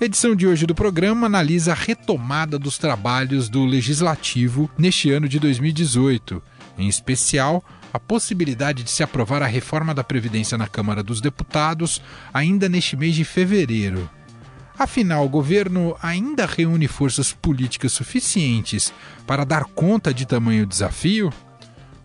A edição de hoje do programa analisa a retomada dos trabalhos do Legislativo neste ano de 2018, em especial a possibilidade de se aprovar a reforma da Previdência na Câmara dos Deputados ainda neste mês de fevereiro. Afinal, o governo ainda reúne forças políticas suficientes para dar conta de tamanho desafio?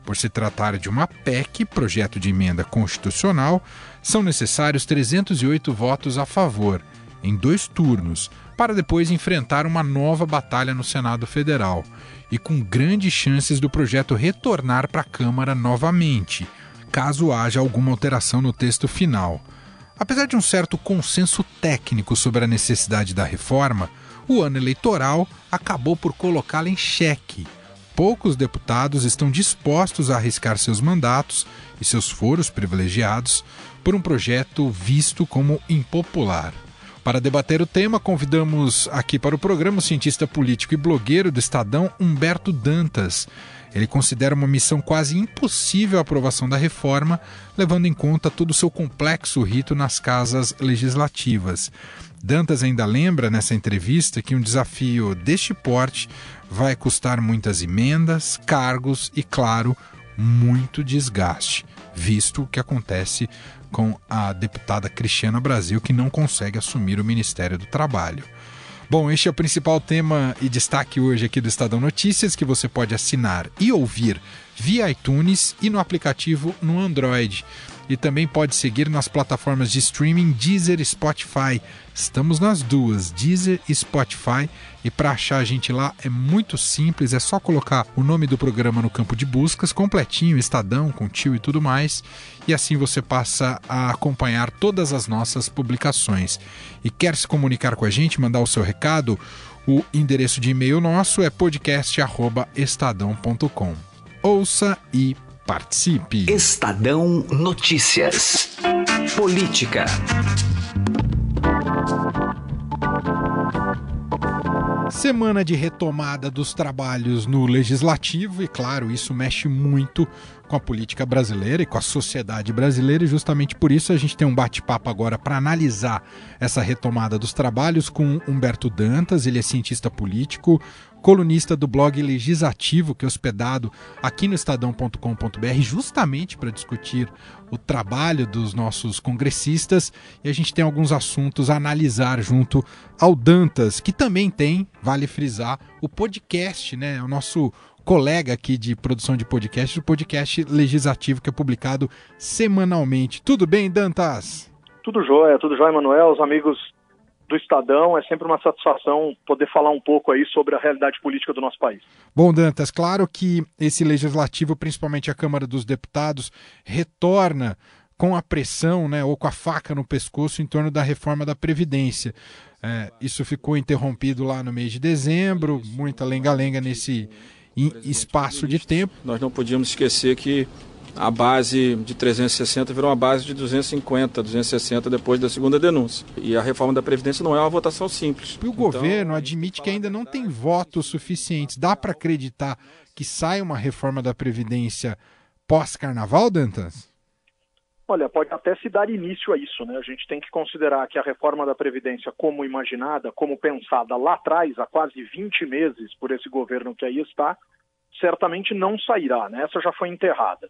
Por se tratar de uma PEC, projeto de emenda constitucional, são necessários 308 votos a favor, em dois turnos, para depois enfrentar uma nova batalha no Senado Federal, e com grandes chances do projeto retornar para a Câmara novamente, caso haja alguma alteração no texto final. Apesar de um certo consenso técnico sobre a necessidade da reforma, o ano eleitoral acabou por colocá-la em xeque. Poucos deputados estão dispostos a arriscar seus mandatos e seus foros privilegiados por um projeto visto como impopular. Para debater o tema, convidamos aqui para o programa o cientista político e blogueiro do Estadão, Humberto Dantas. Ele considera uma missão quase impossível a aprovação da reforma, levando em conta todo o seu complexo rito nas casas legislativas. Dantas ainda lembra nessa entrevista que um desafio deste porte vai custar muitas emendas, cargos e, claro, muito desgaste, visto o que acontece com a deputada Cristiana Brasil, que não consegue assumir o Ministério do Trabalho. Bom, este é o principal tema e destaque hoje aqui do Estadão Notícias, que você pode assinar e ouvir via iTunes e no aplicativo no Android. E também pode seguir nas plataformas de streaming Deezer e Spotify. Estamos nas duas, Deezer e Spotify. E para achar a gente lá é muito simples, é só colocar o nome do programa no campo de buscas, completinho, Estadão, com tio e tudo mais. E assim você passa a acompanhar todas as nossas publicações. E quer se comunicar com a gente, mandar o seu recado? O endereço de e-mail nosso é podcast@estadão.com. Ouça e participe. Estadão Notícias. Política. Semana de retomada dos trabalhos no legislativo, e claro, isso mexe muito com a política brasileira e com a sociedade brasileira, e justamente por isso a gente tem um bate-papo agora para analisar essa retomada dos trabalhos com Humberto Dantas, ele é cientista político, colunista do blog Legislativo, que é hospedado aqui no estadão.com.br, justamente para discutir o trabalho dos nossos congressistas. E a gente tem alguns assuntos a analisar junto ao Dantas, que também tem, vale frisar, o podcast, né? O nosso colega aqui de produção de podcast, o podcast legislativo que é publicado semanalmente. Tudo bem, Dantas? Tudo jóia, tudo jóia, Manuel. Os amigos do Estadão. É sempre uma satisfação poder falar um pouco aí sobre a realidade política do nosso país. Bom, Dantas, claro que esse legislativo, principalmente a Câmara dos Deputados, retorna com a pressão, né, ou com a faca no pescoço em torno da reforma da Previdência. É, isso ficou interrompido lá no mês de dezembro, muita lenga-lenga nesse espaço de tempo. Nós não podíamos esquecer que a base de 360 virou uma base de 250, 260 depois da segunda denúncia. E a reforma da Previdência não é uma votação simples. E o então, governo admite que ainda não tem votos suficientes. Dá para acreditar que sai uma reforma da Previdência pós-carnaval, Dantas? Olha, pode até se dar início a isso, né? A gente tem que considerar que a reforma da Previdência, como imaginada, como pensada lá atrás, há quase 20 meses por esse governo que aí está, certamente não sairá, né? Essa já foi enterrada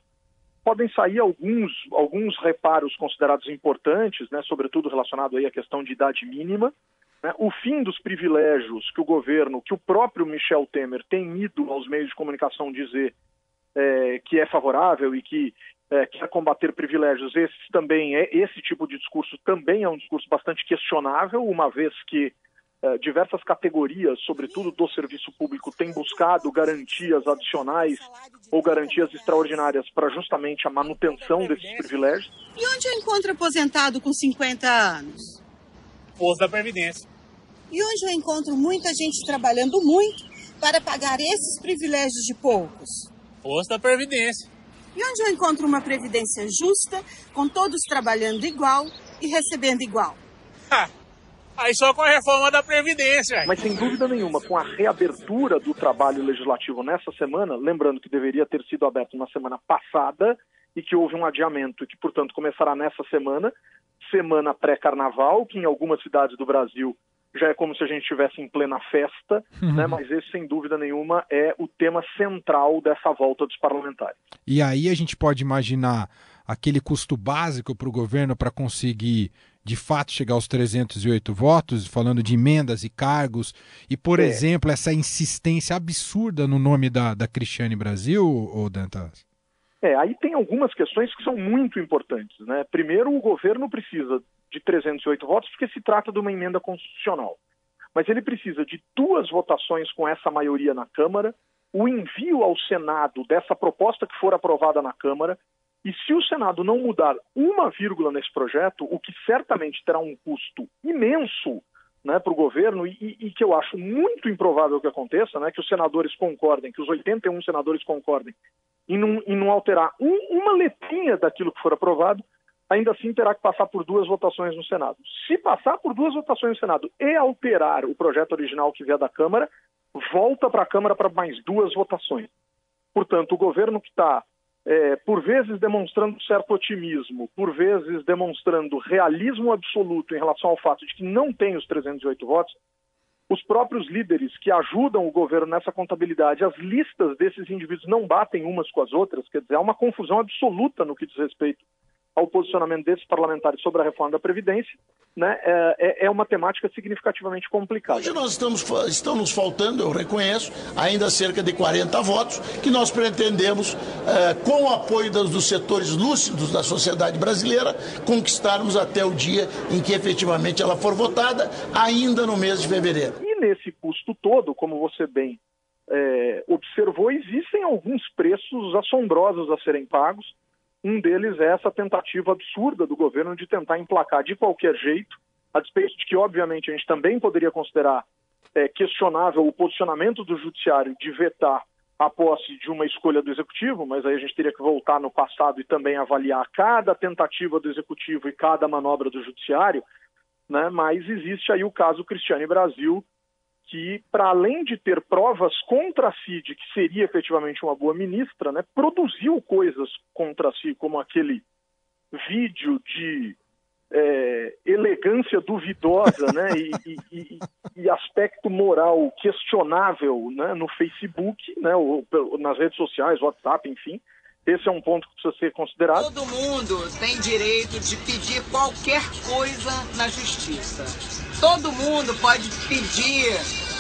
podem sair alguns, alguns reparos considerados importantes, né, sobretudo relacionado aí à questão de idade mínima, né, o fim dos privilégios que o governo, que o próprio Michel Temer tem ido aos meios de comunicação dizer é, que é favorável e que é, quer combater privilégios, esse também é esse tipo de discurso também é um discurso bastante questionável, uma vez que é, diversas categorias, sobretudo do serviço público, têm buscado garantias adicionais ou garantias extraordinárias para justamente a manutenção desses privilégios. E onde eu encontro aposentado com 50 anos? Posto da Previdência. E hoje eu encontro muita gente trabalhando muito para pagar esses privilégios de poucos. Posto da Previdência. E onde eu encontro uma previdência justa, com todos trabalhando igual e recebendo igual? Ha, aí só com a reforma da Previdência. Mas sem dúvida nenhuma, com a reabertura do trabalho legislativo nessa semana, lembrando que deveria ter sido aberto na semana passada e que houve um adiamento e que, portanto, começará nessa semana, semana pré-carnaval, que em algumas cidades do Brasil já é como se a gente estivesse em plena festa, uhum. né? mas esse, sem dúvida nenhuma, é o tema central dessa volta dos parlamentares. E aí a gente pode imaginar aquele custo básico para o governo para conseguir, de fato, chegar aos 308 votos, falando de emendas e cargos, e, por é. exemplo, essa insistência absurda no nome da, da Cristiane Brasil, ou Dantas? É, aí tem algumas questões que são muito importantes. Né? Primeiro, o governo precisa de 308 votos, porque se trata de uma emenda constitucional. Mas ele precisa de duas votações com essa maioria na Câmara, o envio ao Senado dessa proposta que for aprovada na Câmara, e se o Senado não mudar uma vírgula nesse projeto, o que certamente terá um custo imenso né, para o governo e, e, que eu acho muito improvável que aconteça, né, que os senadores concordem, que os 81 senadores concordem em não, em não alterar um, uma letrinha daquilo que for aprovado, ainda assim terá que passar por duas votações no Senado. Se passar por duas votações no Senado e alterar o projeto original que vier da Câmara, volta para a Câmara para mais duas votações. Portanto, o governo que está, é, por vezes, demonstrando certo otimismo, por vezes demonstrando realismo absoluto em relação ao fato de que não tem os 308 votos, os próprios líderes que ajudam o governo nessa contabilidade, as listas desses indivíduos não batem umas com as outras, quer dizer, há uma confusão absoluta no que diz respeito ao posicionamento desses parlamentares sobre a reforma da Previdência, né, é, é, é uma temática significativamente complicada. Hoje nós estamos, estamos faltando, eu reconheço, ainda cerca de 40 votos, que nós pretendemos, é, com o apoio dos, dos setores lúcidos da sociedade brasileira, conquistarmos até o dia em que efetivamente ela for votada, ainda no mês de fevereiro. E nesse custo todo, como você bem é, observou, existem alguns preços assombrosos a serem pagos um deles é essa tentativa absurda do governo de tentar emplacar de qualquer jeito, a despeito de que, obviamente, a gente também poderia considerar é, questionável o posicionamento do judiciário de vetar a posse de uma escolha do executivo, mas aí a gente teria que voltar no passado e também avaliar cada tentativa do executivo e cada manobra do judiciário, né? Mas existe aí o caso Cristiane Brasil, que, para além de ter provas contra si de que seria efetivamente uma boa ministra, né, produziu coisas contra si, como aquele vídeo de é, elegância duvidosa né, e, e, e, aspecto moral questionável né, no Facebook, né, ou, nas redes sociais, WhatsApp, enfim. Esse é um ponto que precisa ser considerado. Todo mundo tem direito de pedir qualquer coisa na justiça todo mundo pode pedir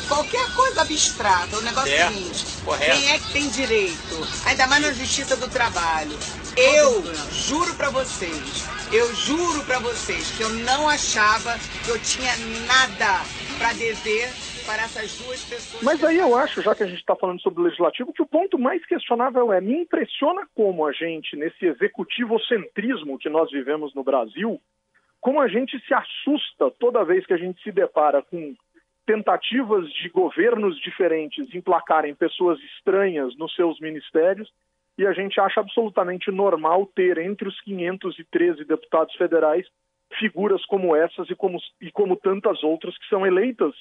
qualquer coisa abstrata. O negócio é o seguinte: correto. quem é que tem direito? Ainda mais na justiça do trabalho. Eu juro para vocês, eu juro para vocês que eu não achava que eu tinha nada para dever para essas duas pessoas. Mas aí eu acho, já que a gente está falando sobre o legislativo, que o ponto mais questionável é: me impressiona como a gente, nesse executivocentrismo que nós vivemos no Brasil, como a gente se assusta toda vez que a gente se depara com tentativas de governos diferentes emplacarem pessoas estranhas nos seus ministérios e a gente acha absolutamente normal ter entre os 513 deputados federais figuras como essas e como, e como tantas outras que são eleitas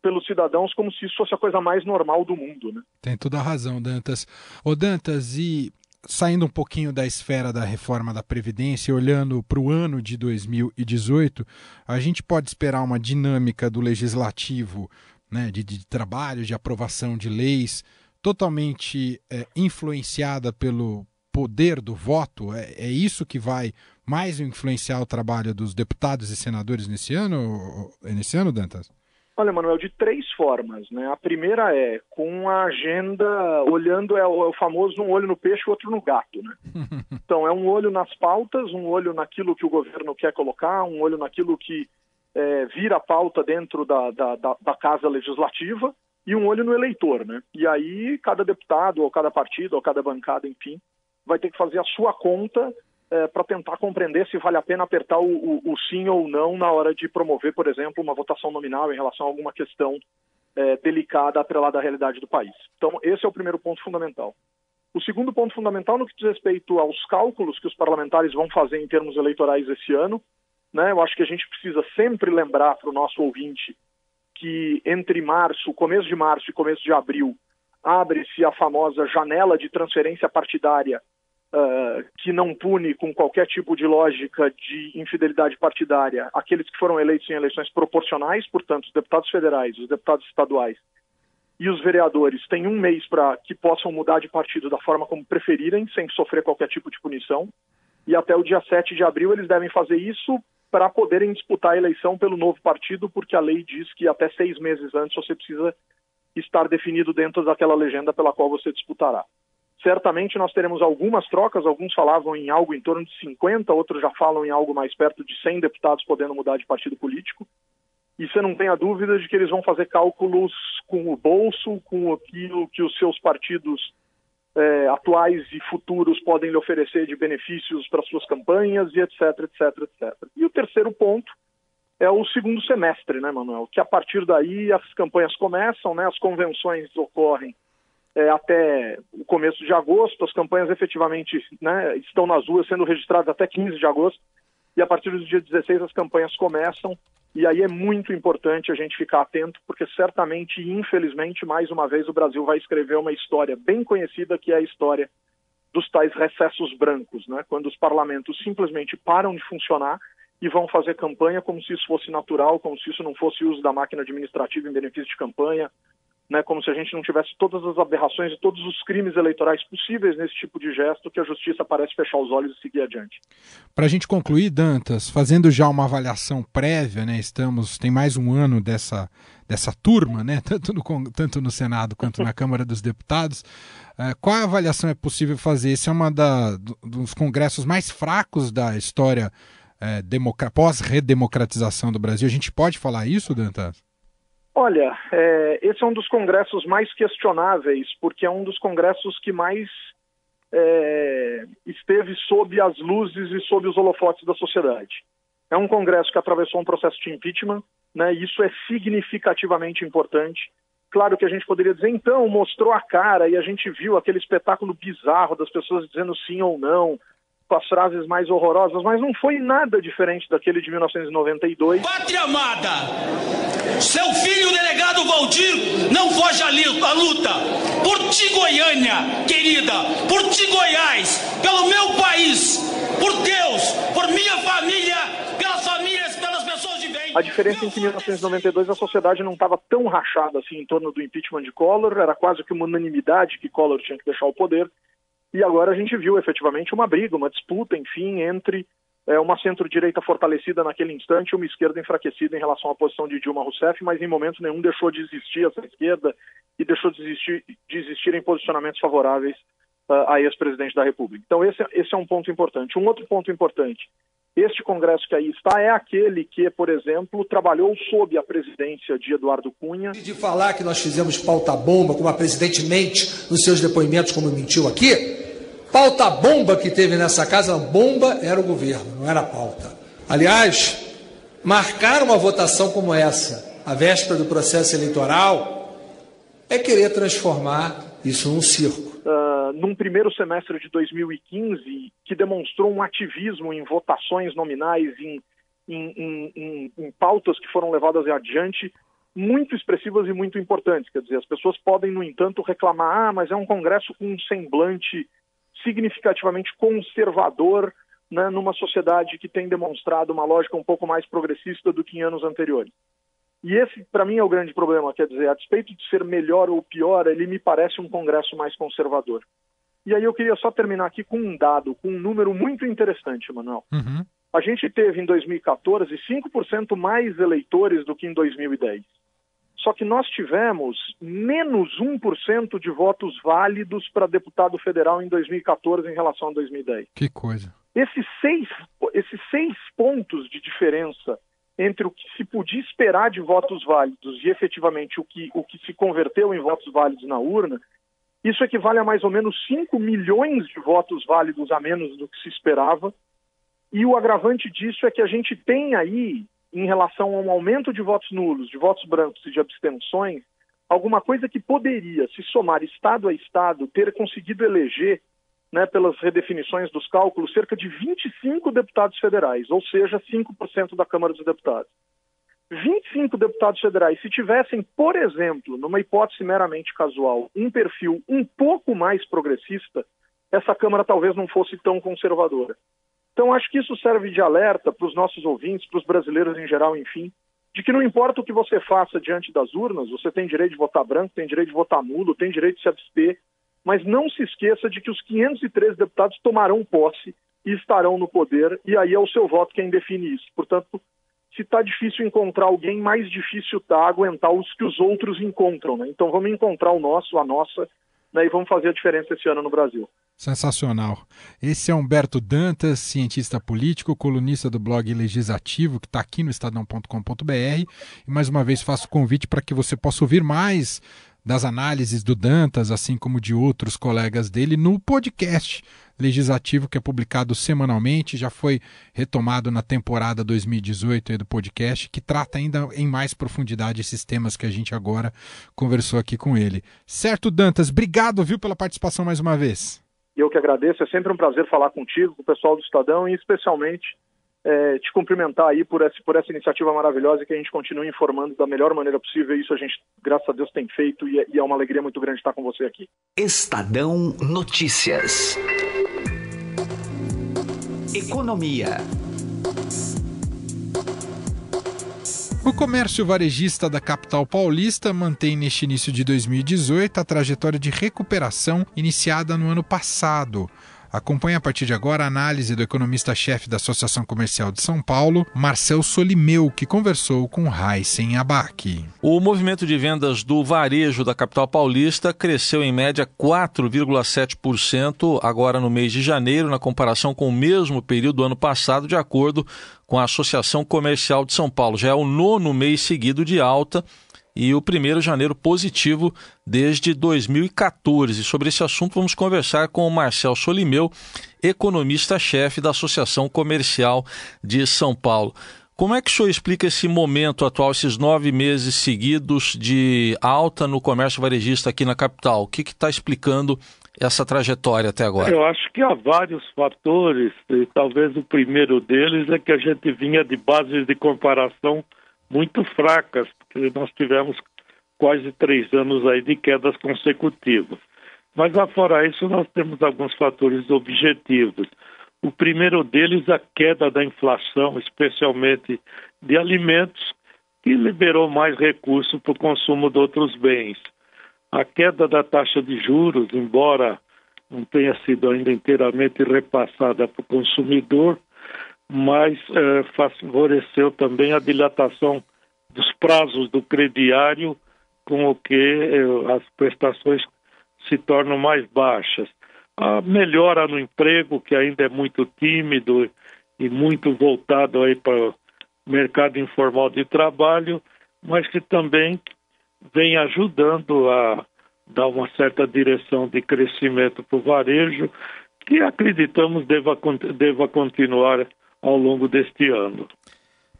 pelos cidadãos como se isso fosse a coisa mais normal do mundo. Né? Tem toda a razão, Dantas. Ô Dantas, e saindo um pouquinho da esfera da reforma da Previdência, olhando para o ano de 2018, a gente pode esperar uma dinâmica do legislativo, né, de, de trabalho, de aprovação de leis, totalmente é, influenciada pelo poder do voto? É, é isso que vai mais influenciar o trabalho dos deputados e senadores nesse ano, nesse ano, Dantas? Olha, Manuel, de três formas. Né? A primeira é com a agenda, olhando é o, é famoso um olho no peixe e outro no gato. Né? Então, é um olho nas pautas, um olho naquilo que o governo quer colocar, um olho naquilo que é, vira pauta dentro da, da, da, da casa legislativa e um olho no eleitor. Né? E aí, cada deputado, ou cada partido, ou cada bancada, enfim, vai ter que fazer a sua conta é, para tentar compreender se vale a pena apertar o, o, o, sim ou não na hora de promover, por exemplo, uma votação nominal em relação a alguma questão é, delicada atrelada à realidade do país. Então, esse é o primeiro ponto fundamental. O segundo ponto fundamental no que diz respeito aos cálculos que os parlamentares vão fazer em termos eleitorais esse ano, né, eu acho que a gente precisa sempre lembrar para o nosso ouvinte que entre março, começo de março e começo de abril, abre-se a famosa janela de transferência partidária uh, que não pune com qualquer tipo de lógica de infidelidade partidária aqueles que foram eleitos em eleições proporcionais, portanto, os deputados federais, os deputados estaduais e os vereadores têm um mês para que possam mudar de partido da forma como preferirem, sem sofrer qualquer tipo de punição. E até o dia 7 de abril eles devem fazer isso para poderem disputar a eleição pelo novo partido, porque a lei diz que até seis meses antes você precisa estar definido dentro daquela legenda pela qual você disputará. Certamente nós teremos algumas trocas, alguns falavam em algo em torno de 50, outros já falam em algo mais perto de 100 deputados podendo mudar de partido político. E você não tem a dúvida de que eles vão fazer cálculos com o bolso, com aquilo que os seus partidos é, atuais e futuros podem lhe oferecer de benefícios para suas campanhas e etc, etc, etc. E o terceiro ponto é o segundo semestre, né, Manuel? Que a partir daí as campanhas começam, né, as convenções ocorrem é, até o começo de agosto, as campanhas efetivamente né, estão nas ruas sendo registradas até 15 de agosto, e a partir do dia 16 as campanhas começam, e aí é muito importante a gente ficar atento, porque certamente, infelizmente, mais uma vez o Brasil vai escrever uma história bem conhecida, que é a história dos tais recessos brancos, né? quando os parlamentos simplesmente param de funcionar e vão fazer campanha como se isso fosse natural, como se isso não fosse uso da máquina administrativa em benefício de campanha, né, como se a gente não tivesse todas as aberrações e todos os crimes eleitorais possíveis nesse tipo de gesto que a justiça parece fechar os olhos e seguir adiante. Para a gente concluir, Dantas, fazendo já uma avaliação prévia, né, estamos tem mais um ano dessa dessa turma, né, tanto no tanto no Senado quanto na Câmara dos Deputados. É, qual a avaliação é possível fazer? Esse é da, dos congressos mais fracos da história é, pós-redemocratização do Brasil. A gente pode falar isso, Dantas? Olha, é, esse é um dos congressos mais questionáveis, porque é um dos congressos que mais é, esteve sob as luzes e sob os holofotes da sociedade. É um congresso que atravessou um processo de impeachment, né, e isso é significativamente importante. Claro que a gente poderia dizer, então, mostrou a cara e a gente viu aquele espetáculo bizarro das pessoas dizendo sim ou não, com as frases mais horrorosas, mas não foi nada diferente daquele de 1992. Pátria amada! Seu filho, delegado Valdir, não foge à luta. Por ti, Goiânia, querida, por ti, Goiás, pelo meu país, por Deus, por minha família, pelas famílias, pelas pessoas de bem. A diferença é que em 1992 a sociedade não estava tão rachada assim em torno do impeachment de Collor, era quase que uma unanimidade que Collor tinha que deixar o poder. E agora a gente viu efetivamente uma briga, uma disputa, enfim, entre é, uma centro-direita fortalecida naquele instante e uma esquerda enfraquecida em relação à posição de Dilma Rousseff, mas em momento nenhum deixou de existir essa esquerda e deixou de existir, de existir em posicionamentos favoráveis uh, a ex-presidente da República. Então esse, esse é um ponto importante. Um outro ponto importante, este Congresso que aí está é aquele que, por exemplo, trabalhou sob a presidência de Eduardo Cunha. De falar que nós fizemos pauta-bomba, como a presidente mente nos seus depoimentos, como mentiu aqui, pauta-bomba que teve nessa casa, bomba era o governo, não era a pauta. Aliás, marcar uma votação como essa, a véspera do processo eleitoral, é querer transformar isso num circo uh, num primeiro semestre de 2015 que demonstrou um ativismo em votações nominais, em, em, em, em pautas que foram levadas adiante muito expressivas e muito importantes. Quer dizer, as pessoas podem, no entanto, reclamar: ah, mas é um Congresso com um semblante significativamente conservador né, numa sociedade que tem demonstrado uma lógica um pouco mais progressista do que em anos anteriores. E esse, para mim, é o grande problema. Quer dizer, a despeito de ser melhor ou pior, ele me parece um Congresso mais conservador. E aí eu queria só terminar aqui com um dado, com um número muito interessante, Manuel. Uhum. A gente teve em 2014 5% mais eleitores do que em 2010. Só que nós tivemos menos 1% de votos válidos para deputado federal em 2014 em relação a 2010. Que coisa. Esses seis, esses seis pontos de diferença entre o que se podia esperar de votos válidos e efetivamente o que, o que se converteu em votos válidos na urna, Isso equivale a mais ou menos 5 milhões de votos válidos a menos do que se esperava. E o agravante disso é que a gente tem aí, em relação a um aumento de votos nulos, de votos brancos e de abstenções, alguma coisa que poderia, se somar Estado a Estado, ter conseguido eleger, né, pelas redefinições dos cálculos, cerca de 25 deputados federais, ou seja, 5% da Câmara dos Deputados. 25 deputados federais, se tivessem, por exemplo, numa hipótese meramente casual, um perfil um pouco mais progressista, essa Câmara talvez não fosse tão conservadora. Então, acho que isso serve de alerta para os nossos ouvintes, para os brasileiros em geral, enfim, de que não importa o que você faça diante das urnas, você tem direito de votar branco, tem direito de votar nulo, tem direito de se abster, mas não se esqueça de que os 513 deputados tomarão posse e estarão no poder, e aí é o seu voto quem define isso. Portanto, se está difícil encontrar alguém, mais difícil está aguentar os que os outros encontram. Né? Então vamos encontrar o nosso, a nossa, né, e vamos fazer a diferença esse ano no Brasil. Sensacional. Esse é Humberto Dantas, cientista político, colunista do blog Legislativo, que está aqui no estadão.com.br. E mais uma vez faço o convite para que você possa ouvir mais das análises do Dantas, assim como de outros colegas dele, no podcast legislativo que é publicado semanalmente, já foi retomado na temporada 2018 do podcast, que trata ainda em mais profundidade esses temas que a gente agora conversou aqui com ele. Certo, Dantas, obrigado, viu, pela participação mais uma vez. Eu que agradeço, é sempre um prazer falar contigo, com o pessoal do Estadão e especialmente é, te cumprimentar aí por essa, por essa iniciativa maravilhosa e que a gente continue informando da melhor maneira possível. Isso a gente, graças a Deus, tem feito e é, e é uma alegria muito grande estar com você aqui. Estadão Notícias. Economia. O comércio varejista da capital paulista mantém neste início de 2018 a trajetória de recuperação iniciada no ano passado. Acompanhe a partir de agora a análise do economista-chefe da Associação Comercial de São Paulo, Marcel Solimeu, que conversou com Heisen Abac. O movimento de vendas do varejo da capital paulista cresceu em média 4,7% agora no mês de janeiro, na comparação com o mesmo período do ano passado, de acordo com a Associação Comercial de São Paulo. Já é o nono mês seguido de alta e o primeiro janeiro positivo desde 2014. Sobre esse assunto, vamos conversar com o Marcel Solimeu, economista-chefe da Associação Comercial de São Paulo. Como é que o senhor explica esse momento atual, esses nove meses seguidos de alta no comércio varejista aqui na capital? O que está explicando essa trajetória até agora? Eu acho que há vários fatores, e talvez o primeiro deles é que a gente vinha de bases de comparação muito fracas, porque nós tivemos quase três anos aí de quedas consecutivas. Mas afora isso, nós temos alguns fatores objetivos. O primeiro deles, a queda da inflação, especialmente de alimentos, que liberou mais recursos para o consumo de outros bens. A queda da taxa de juros, embora não tenha sido ainda inteiramente repassada para o consumidor, mas é, favoreceu também a dilatação dos prazos do crediário, com o que é, as prestações se tornam mais baixas. A melhora no emprego, que ainda é muito tímido e muito voltado aí para o mercado informal de trabalho, mas que também vem ajudando a dar uma certa direção de crescimento para o varejo, que acreditamos deva, deva continuar ao longo deste ano.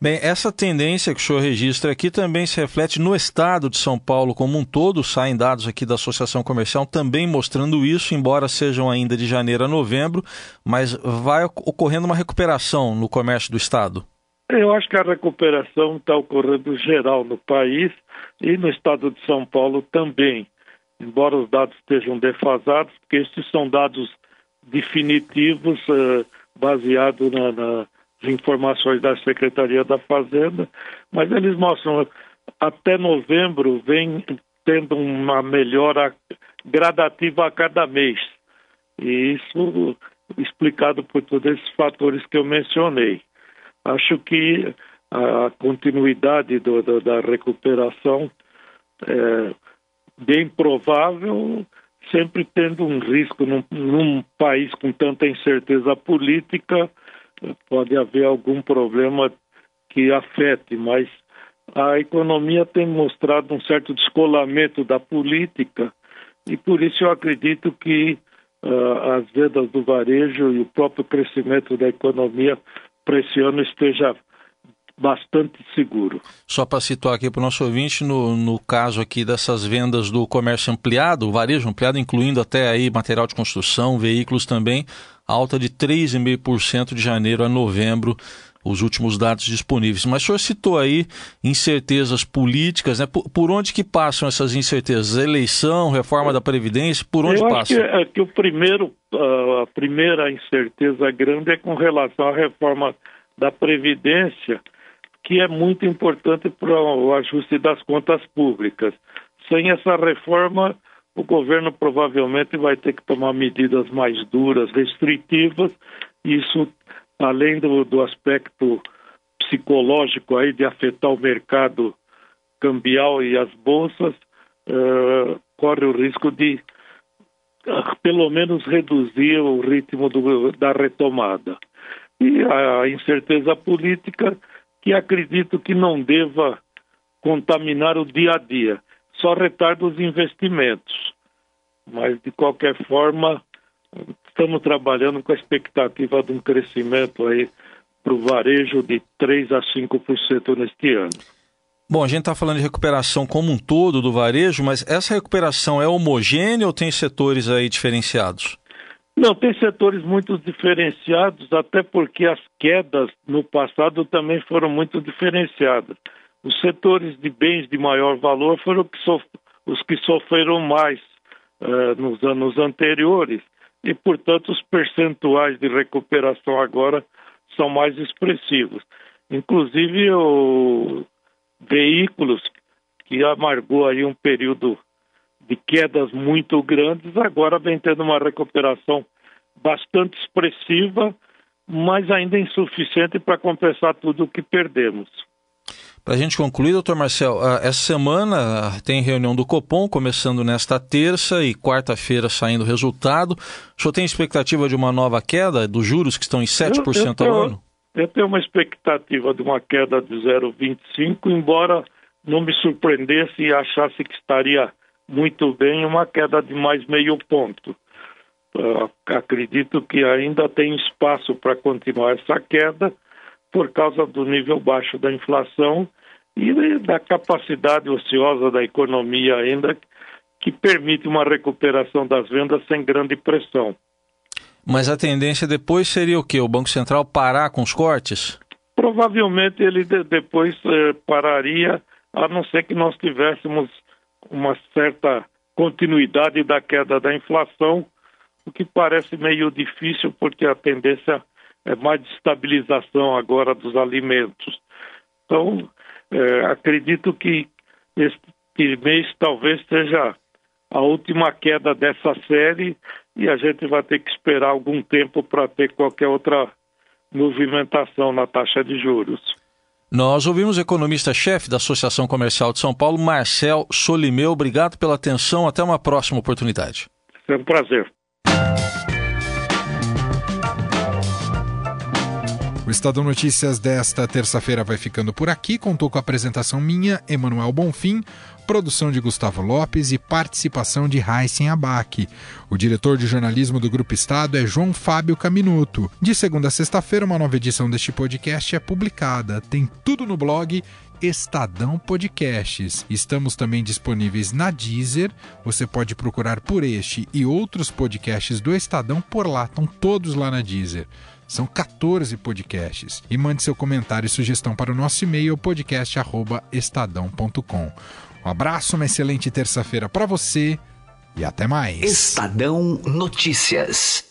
Bem, essa tendência que o senhor registra aqui também se reflete no estado de São Paulo como um todo. Saem dados aqui da Associação Comercial também mostrando isso, embora sejam ainda de janeiro a novembro, mas vai ocorrendo uma recuperação no comércio do estado. Eu acho que a recuperação está ocorrendo geral no país e no estado de São Paulo também, embora os dados estejam defasados, porque esses são dados definitivos. Uh, baseado na, nas informações da Secretaria da Fazenda, mas eles mostram até novembro vem tendo uma melhora gradativa a cada mês. E isso explicado por todos esses fatores que eu mencionei. Acho que a continuidade do, do, da recuperação é bem provável, sempre tendo um risco num, num país com tanta incerteza política, pode haver algum problema que afete, mas a economia tem mostrado um certo descolamento da política. E por isso eu acredito que uh, as vendas do varejo e o próprio crescimento da economia para esse ano esteja bastante seguro. Só para situar aqui para o nosso ouvinte, no, no caso aqui dessas vendas do comércio ampliado, o varejo ampliado, incluindo até aí material de construção, veículos também, alta de 3,5% de janeiro a novembro, os últimos dados disponíveis. Mas o senhor citou aí incertezas políticas, né? Por, por onde que passam essas incertezas? Eleição, reforma da Previdência, por onde Eu passam? Acho que, é que o primeiro, a primeira incerteza grande é com relação à reforma da Previdência, que é muito importante para o ajuste das contas públicas. Sem essa reforma, o governo provavelmente vai ter que tomar medidas mais duras, restritivas. Isso, além do, do aspecto psicológico aí de afetar o mercado cambial e as bolsas, uh, corre o risco de uh, pelo menos reduzir o ritmo do, da retomada. E a incerteza política que acredito que não deva contaminar o dia a dia, só retarda os investimentos. Mas, de qualquer forma, estamos trabalhando com a expectativa de um crescimento aí para o varejo de 3 a 5% neste ano. Bom, a gente está falando de recuperação como um todo do varejo, mas essa recuperação é homogênea ou tem setores aí diferenciados? Não, tem setores muito diferenciados, até porque as quedas no passado também foram muito diferenciadas. Os setores de bens de maior valor foram os que sofreram mais uh, nos anos anteriores e, portanto, os percentuais de recuperação agora são mais expressivos. Inclusive, o veículos que amargou aí um período de quedas muito grandes, agora vem tendo uma recuperação bastante expressiva, mas ainda insuficiente para compensar tudo o que perdemos. Para a gente concluir, doutor Marcel, ah, essa semana tem reunião do Copom, começando nesta terça e quarta-feira saindo o resultado. O senhor tem expectativa de uma nova queda dos juros que estão em 7% eu, eu tenho, ao ano? Eu tenho uma expectativa de uma queda de 0,25, embora não me surpreendesse e achasse que estaria muito bem uma queda de mais meio ponto. Uh, acredito que ainda tem espaço para continuar essa queda por causa do nível baixo da inflação e da capacidade ociosa da economia ainda que permite uma recuperação das vendas sem grande pressão. Mas a tendência depois seria o quê? O Banco Central parar com os cortes? Provavelmente ele de depois eh, pararia, a não ser que nós tivéssemos uma certa continuidade da queda da inflação, o que parece meio difícil porque a tendência é mais de estabilização agora dos alimentos. Então, é, acredito que este mês talvez seja a última queda dessa série e a gente vai ter que esperar algum tempo para ter qualquer outra movimentação na taxa de juros. Nós ouvimos o economista-chefe da Associação Comercial de São Paulo, Marcel Solimeu. Obrigado pela atenção. Até uma próxima oportunidade. É um prazer. O Estadão Notícias desta terça-feira vai ficando por aqui. Contou com a apresentação minha, Emanuel Bonfim, produção de Gustavo Lopes e participação de Heisen Abac. O diretor de jornalismo do Grupo Estado é João Fábio Caminuto. De segunda a sexta-feira, uma nova edição deste podcast é publicada. Tem tudo no blog Estadão Podcasts. Estamos também disponíveis na Deezer. Você pode procurar por este e outros podcasts do Estadão por lá. Estão todos lá na Deezer. São 14 podcasts. E mande seu comentário e sugestão para o nosso e-mail podcast@estadão.com. Um abraço, uma excelente terça-feira para você e até mais. Estadão Notícias.